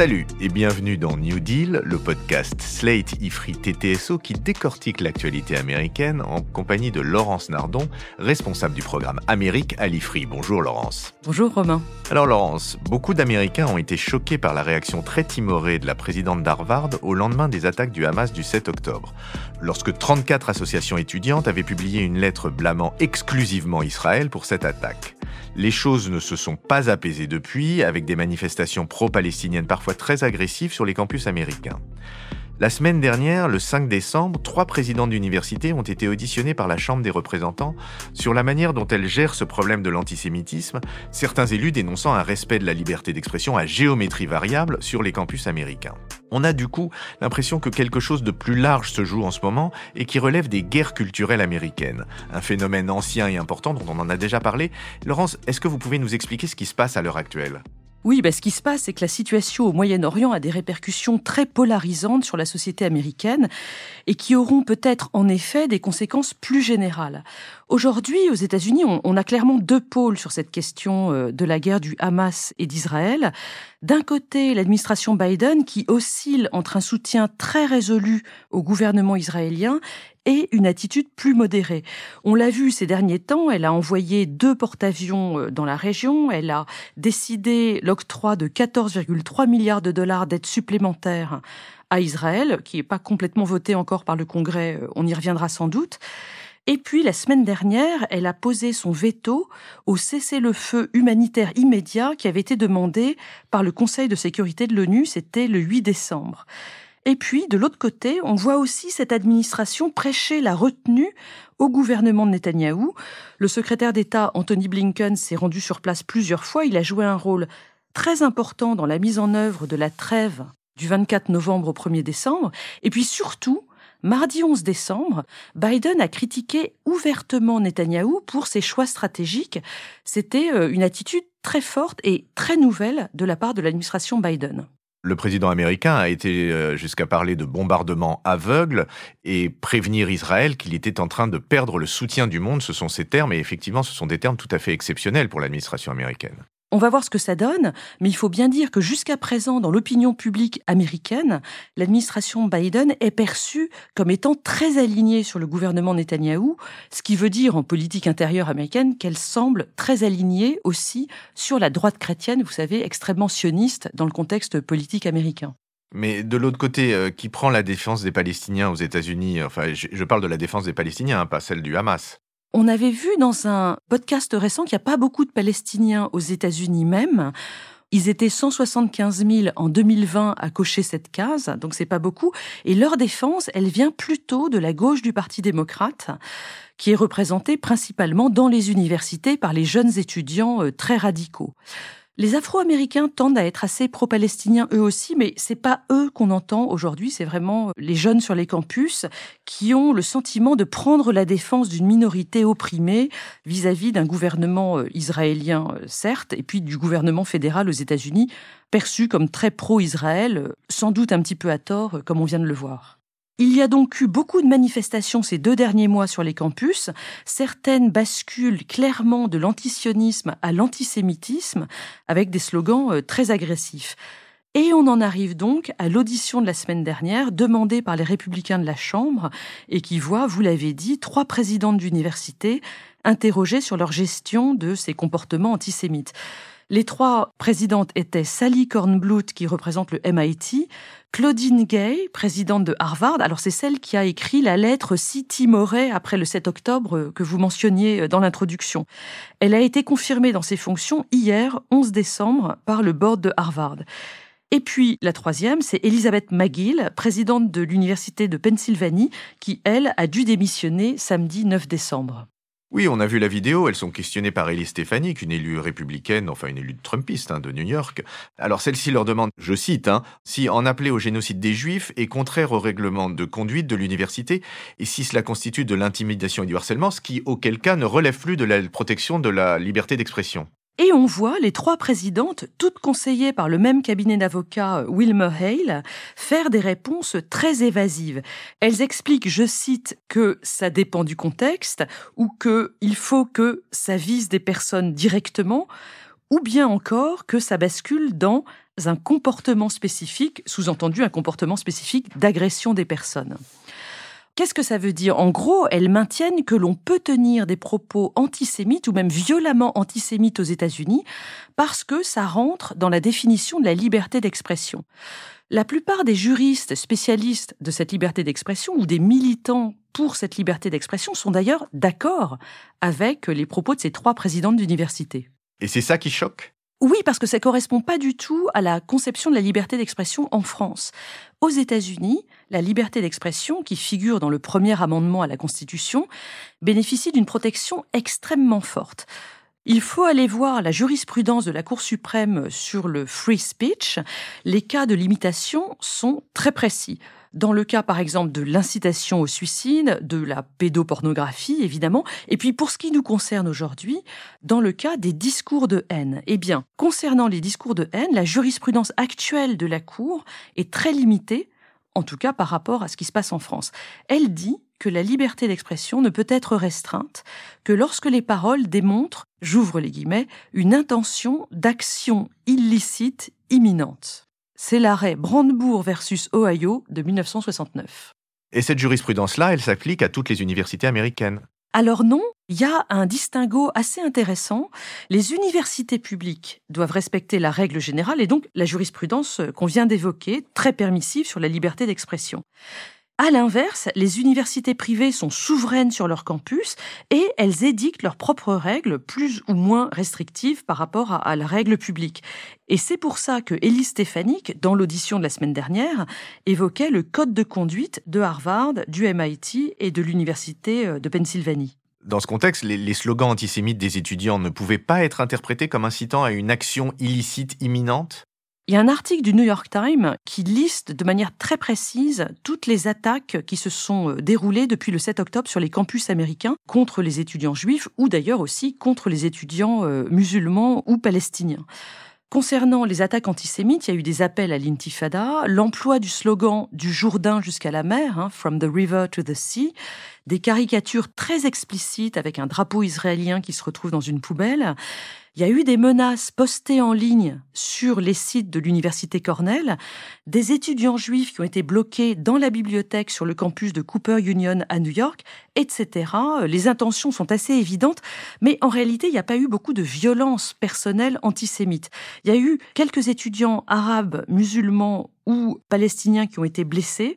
Salut et bienvenue dans New Deal, le podcast Slate Ifri TTSO qui décortique l'actualité américaine en compagnie de Laurence Nardon, responsable du programme Amérique à l'Ifri. Bonjour Laurence. Bonjour Romain. Alors Laurence, beaucoup d'Américains ont été choqués par la réaction très timorée de la présidente d'Harvard au lendemain des attaques du Hamas du 7 octobre, lorsque 34 associations étudiantes avaient publié une lettre blâmant exclusivement Israël pour cette attaque. Les choses ne se sont pas apaisées depuis, avec des manifestations pro-palestiniennes parfois très agressives sur les campus américains. La semaine dernière, le 5 décembre, trois présidents d'université ont été auditionnés par la Chambre des représentants sur la manière dont elle gère ce problème de l'antisémitisme, certains élus dénonçant un respect de la liberté d'expression à géométrie variable sur les campus américains. On a du coup l'impression que quelque chose de plus large se joue en ce moment et qui relève des guerres culturelles américaines, un phénomène ancien et important dont on en a déjà parlé. Laurence, est-ce que vous pouvez nous expliquer ce qui se passe à l'heure actuelle? Oui, bah, ce qui se passe, c'est que la situation au Moyen-Orient a des répercussions très polarisantes sur la société américaine et qui auront peut-être en effet des conséquences plus générales. Aujourd'hui, aux États-Unis, on, a clairement deux pôles sur cette question euh, de la guerre du Hamas et d'Israël. D'un côté, l'administration Biden qui oscille entre un soutien très résolu au gouvernement israélien et une attitude plus modérée. On l'a vu ces derniers temps, elle a envoyé deux porte-avions euh, dans la région, elle a décidé l'octroi de 14,3 milliards de dollars d'aides supplémentaires à Israël, qui n'est pas complètement voté encore par le Congrès, euh, on y reviendra sans doute. Et puis, la semaine dernière, elle a posé son veto au cessez-le-feu humanitaire immédiat qui avait été demandé par le Conseil de sécurité de l'ONU, c'était le 8 décembre. Et puis, de l'autre côté, on voit aussi cette administration prêcher la retenue au gouvernement de Netanyahou. Le secrétaire d'État Anthony Blinken s'est rendu sur place plusieurs fois. Il a joué un rôle très important dans la mise en œuvre de la trêve du 24 novembre au 1er décembre. Et puis surtout, mardi 11 décembre, Biden a critiqué ouvertement Netanyahou pour ses choix stratégiques. C'était euh, une attitude très forte et très nouvelle de la part de l'administration Biden. Le président américain a été euh, jusqu'à parler de bombardement aveugle et prévenir Israël qu'il était en train de perdre le soutien du monde. Ce sont ces termes, et effectivement, ce sont des termes tout à fait exceptionnels pour l'administration américaine. On va voir ce que ça donne, mais il faut bien dire que jusqu'à présent, dans l'opinion publique américaine, l'administration Biden est perçue comme étant très alignée sur le gouvernement Netanyahou, ce qui veut dire en politique intérieure américaine qu'elle semble très alignée aussi sur la droite chrétienne, vous savez, extrêmement sioniste dans le contexte politique américain. Mais de l'autre côté, euh, qui prend la défense des Palestiniens aux États-Unis Enfin, je, parle de la défense des Palestiniens, hein, pas celle du Hamas. On avait vu dans un podcast récent qu'il n'y a pas beaucoup de Palestiniens aux États-Unis même. Ils étaient 175 000 en 2020 à cocher cette case, donc c'est pas beaucoup. Et leur défense, elle vient plutôt de la gauche du Parti démocrate, qui est représentée principalement dans les universités par les jeunes étudiants euh, très radicaux. Les Afro-Américains tendent à être assez pro-palestiniens eux aussi, mais c'est pas eux qu'on entend aujourd'hui, c'est vraiment les jeunes sur les campus qui ont le sentiment de prendre la défense d'une minorité opprimée vis-à-vis d'un gouvernement euh, israélien, euh, certes, et puis du gouvernement fédéral aux États-Unis, perçu comme très pro-Israël, euh, sans doute un petit peu à tort, comme on vient de le voir. Il y a donc eu beaucoup de manifestations ces deux derniers mois sur les campus. Certaines basculent clairement de l'antisionisme à l'antisémitisme avec des slogans euh, très agressifs. Et on en arrive donc à l'audition de la semaine dernière demandée par les républicains de la Chambre et qui voit, vous l'avez dit, trois présidentes d'université interrogées sur leur gestion de ces comportements antisémites. Les trois présidentes étaient Sally Kornblut, qui représente le MIT, Claudine Gay, présidente de Harvard. Alors c'est celle qui a écrit la lettre si timorée après le 7 octobre que vous mentionniez dans l'introduction. Elle a été confirmée dans ses fonctions hier, 11 décembre, par le board de Harvard. Et puis la troisième, c'est Elizabeth McGill, présidente de l'Université de Pennsylvanie, qui, elle, a dû démissionner samedi 9 décembre. Oui, on a vu la vidéo, elles sont questionnées par Ellie Stefanik, une élue républicaine, enfin une élue trumpiste hein, de New York. Alors celle-ci leur demande, je cite, hein, si en appeler au génocide des Juifs est contraire au règlement de conduite de l'université et si cela constitue de l'intimidation et du harcèlement, ce qui, auquel cas, ne relève plus de la protection de la liberté d'expression. Et on voit les trois présidentes, toutes conseillées par le même cabinet d'avocats euh, Wilmer Hale, faire des réponses très évasives. Elles expliquent, je cite, que ça dépend du contexte ou qu'il faut que ça vise des personnes directement ou bien encore que ça bascule dans un comportement spécifique, sous-entendu un comportement spécifique d'agression des personnes. Qu'est-ce que ça veut dire? En gros, elles maintiennent que l'on peut tenir des propos antisémites ou même violemment antisémites aux États-Unis parce que ça rentre dans la définition de la liberté d'expression. La plupart des juristes spécialistes de cette liberté d'expression ou des militants pour cette liberté d'expression sont d'ailleurs d'accord avec les propos de ces trois présidentes d'université. Et c'est ça qui choque? Oui, parce que ça correspond pas du tout à la conception de la liberté d'expression en France. Aux États-Unis, la liberté d'expression, qui figure dans le premier amendement à la Constitution, bénéficie d'une protection extrêmement forte. Il faut aller voir la jurisprudence de la Cour suprême sur le free speech. Les cas de limitation sont très précis. Dans le cas, par exemple, de l'incitation au suicide, de la pédopornographie, évidemment, et puis pour ce qui nous concerne aujourd'hui, dans le cas des discours de haine. Eh bien, concernant les discours de haine, la jurisprudence actuelle de la Cour est très limitée, en tout cas par rapport à ce qui se passe en France. Elle dit que la liberté d'expression ne peut être restreinte que lorsque les paroles démontrent, j'ouvre les guillemets, une intention d'action illicite imminente. C'est l'arrêt Brandebourg versus Ohio de 1969. Et cette jurisprudence-là, elle s'applique à toutes les universités américaines alors non, il y a un distinguo assez intéressant. Les universités publiques doivent respecter la règle générale et donc la jurisprudence qu'on vient d'évoquer, très permissive sur la liberté d'expression. À l'inverse, les universités privées sont souveraines sur leur campus et elles édictent leurs propres règles plus ou moins restrictives par rapport à, la règle publique. Et c'est pour ça que Elise Stefanik, dans l'audition de la semaine dernière, évoquait le code de conduite de Harvard, du MIT et de l'Université euh, de Pennsylvanie. Dans ce contexte, les, slogans antisémites des étudiants ne pouvaient pas être interprétés comme incitant à une action illicite imminente? Il y a un article du New York Times qui liste de manière très précise toutes les attaques qui se sont euh, déroulées depuis le 7 octobre sur les campus américains contre les étudiants juifs ou d'ailleurs aussi contre les étudiants euh, musulmans ou palestiniens. Concernant les attaques antisémites, il y a eu des appels à l'intifada, l'emploi du slogan du Jourdain jusqu'à la mer, hein, From the River to the Sea, des caricatures très explicites avec un drapeau israélien qui se retrouve dans une poubelle, il y a eu des menaces postées en ligne sur les sites de l'université Cornell, des étudiants juifs qui ont été bloqués dans la bibliothèque sur le campus de Cooper Union à New York, etc. Les intentions sont assez évidentes, mais en réalité, il n'y a pas eu beaucoup de violence personnelle antisémite. Il y a eu quelques étudiants arabes, musulmans ou palestiniens qui ont été blessés.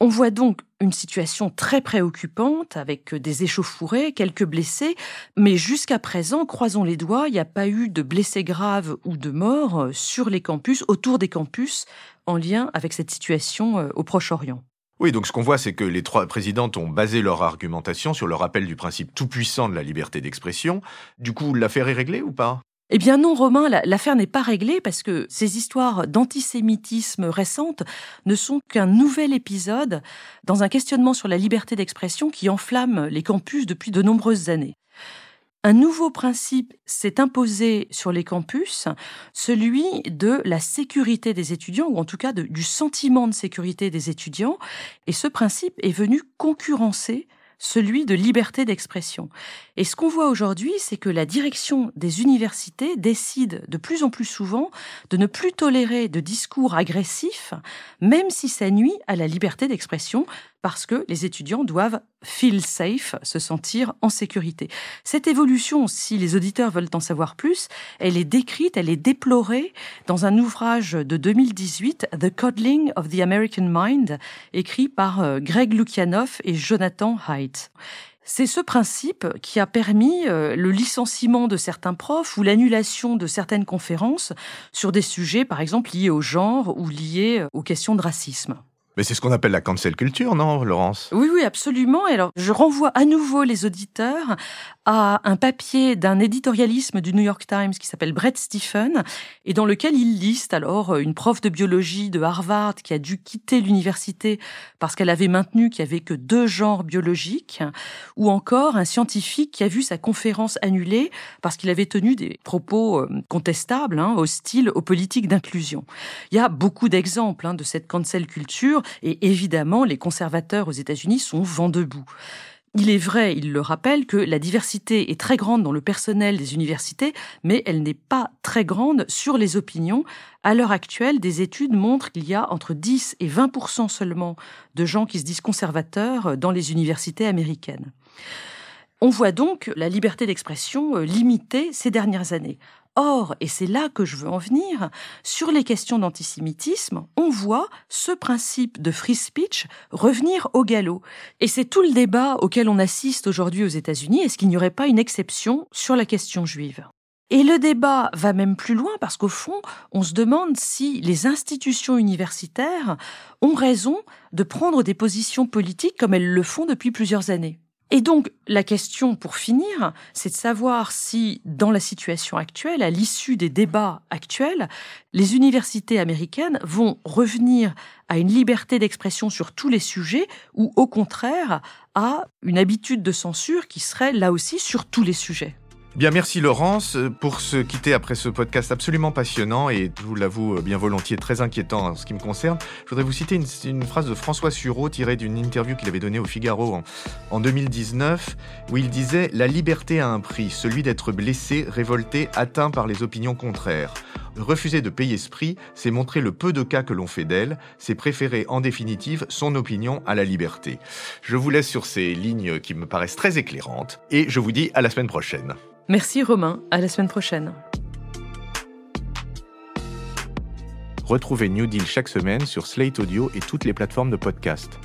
On voit donc une situation très préoccupante avec des échauffourées, quelques blessés, mais jusqu'à présent, croisons les doigts, il n'y a pas eu de blessés graves ou de morts sur les campus, autour des campus, en lien avec cette situation euh, au Proche-Orient. Oui, donc ce qu'on voit, c'est que les trois présidentes ont basé leur argumentation sur le rappel du principe tout-puissant de la liberté d'expression. Du coup, l'affaire est réglée ou pas? Eh bien non, Romain, l'affaire n'est pas réglée parce que ces histoires d'antisémitisme récentes ne sont qu'un nouvel épisode dans un questionnement sur la liberté d'expression qui enflamme les campus depuis de nombreuses années. Un nouveau principe s'est imposé sur les campus, celui de la sécurité des étudiants, ou en tout cas du sentiment de sécurité des étudiants, et ce principe est venu concurrencer celui de liberté d'expression. Et ce qu'on voit aujourd'hui, c'est que la direction des universités décide de plus en plus souvent de ne plus tolérer de discours agressifs, même si ça nuit à la liberté d'expression, parce que les étudiants doivent feel safe, se sentir en sécurité. Cette évolution, si les auditeurs veulent en savoir plus, elle est décrite, elle est déplorée dans un ouvrage de 2018, The Coddling of the American Mind, écrit par euh, Greg Lukianoff et Jonathan Haidt. C'est ce principe qui a permis euh, le licenciement de certains profs ou l'annulation de certaines conférences sur des sujets, par exemple, liés au genre ou liés euh, aux questions de racisme. Mais c'est ce qu'on appelle la cancel culture, non, Laurence? Oui, oui, absolument. alors, je renvoie à nouveau les auditeurs à un papier d'un éditorialisme du New York Times qui s'appelle Brett Stephen et dans lequel il liste alors une prof de biologie de Harvard qui a dû quitter l'université parce qu'elle avait maintenu qu'il y avait que deux genres biologiques ou encore un scientifique qui a vu sa conférence annulée parce qu'il avait tenu des propos euh, contestables, hein, hostiles aux politiques d'inclusion. Il y a beaucoup d'exemples hein, de cette cancel culture et évidemment les conservateurs aux États-Unis sont vent debout. Il est vrai, il le rappelle, que la diversité est très grande dans le personnel des universités, mais elle n'est pas très grande sur les opinions. À l'heure actuelle, des études montrent qu'il y a entre 10 et 20% seulement de gens qui se disent conservateurs dans les universités américaines. On voit donc la liberté d'expression euh, limitée ces dernières années. Or, et c'est là que je veux en venir, sur les questions d'antisémitisme, on voit ce principe de free speech revenir au galop. Et c'est tout le débat auquel on assiste aujourd'hui aux États-Unis. Est-ce qu'il n'y aurait pas une exception sur la question juive? Et le débat va même plus loin parce qu'au fond, on se demande si les institutions universitaires ont raison de prendre des positions politiques comme elles le font depuis plusieurs années. Et donc, la question pour finir, c'est de savoir si, dans la situation actuelle, à l'issue des débats actuels, les universités américaines vont revenir à une liberté d'expression sur tous les sujets ou, au contraire, à une habitude de censure qui serait là aussi sur tous les sujets. Bien, merci Laurence pour se quitter après ce podcast absolument passionnant et, je vous l'avoue bien volontiers, très inquiétant en ce qui me concerne. Je voudrais vous citer une, phrase de François Sureau tirée d'une interview qu'il avait donnée au Figaro en, en 2019 où il disait La liberté a un prix, celui d'être blessé, révolté, atteint par les opinions contraires. Refuser de payer ce prix, c'est montrer le peu de cas que l'on fait d'elle, c'est préférer en définitive son opinion à la liberté. Je vous laisse sur ces lignes qui me paraissent très éclairantes et je vous dis à la semaine prochaine. Merci Romain, à la semaine prochaine. Retrouvez New Deal chaque semaine sur Slate Audio et toutes les plateformes de podcast.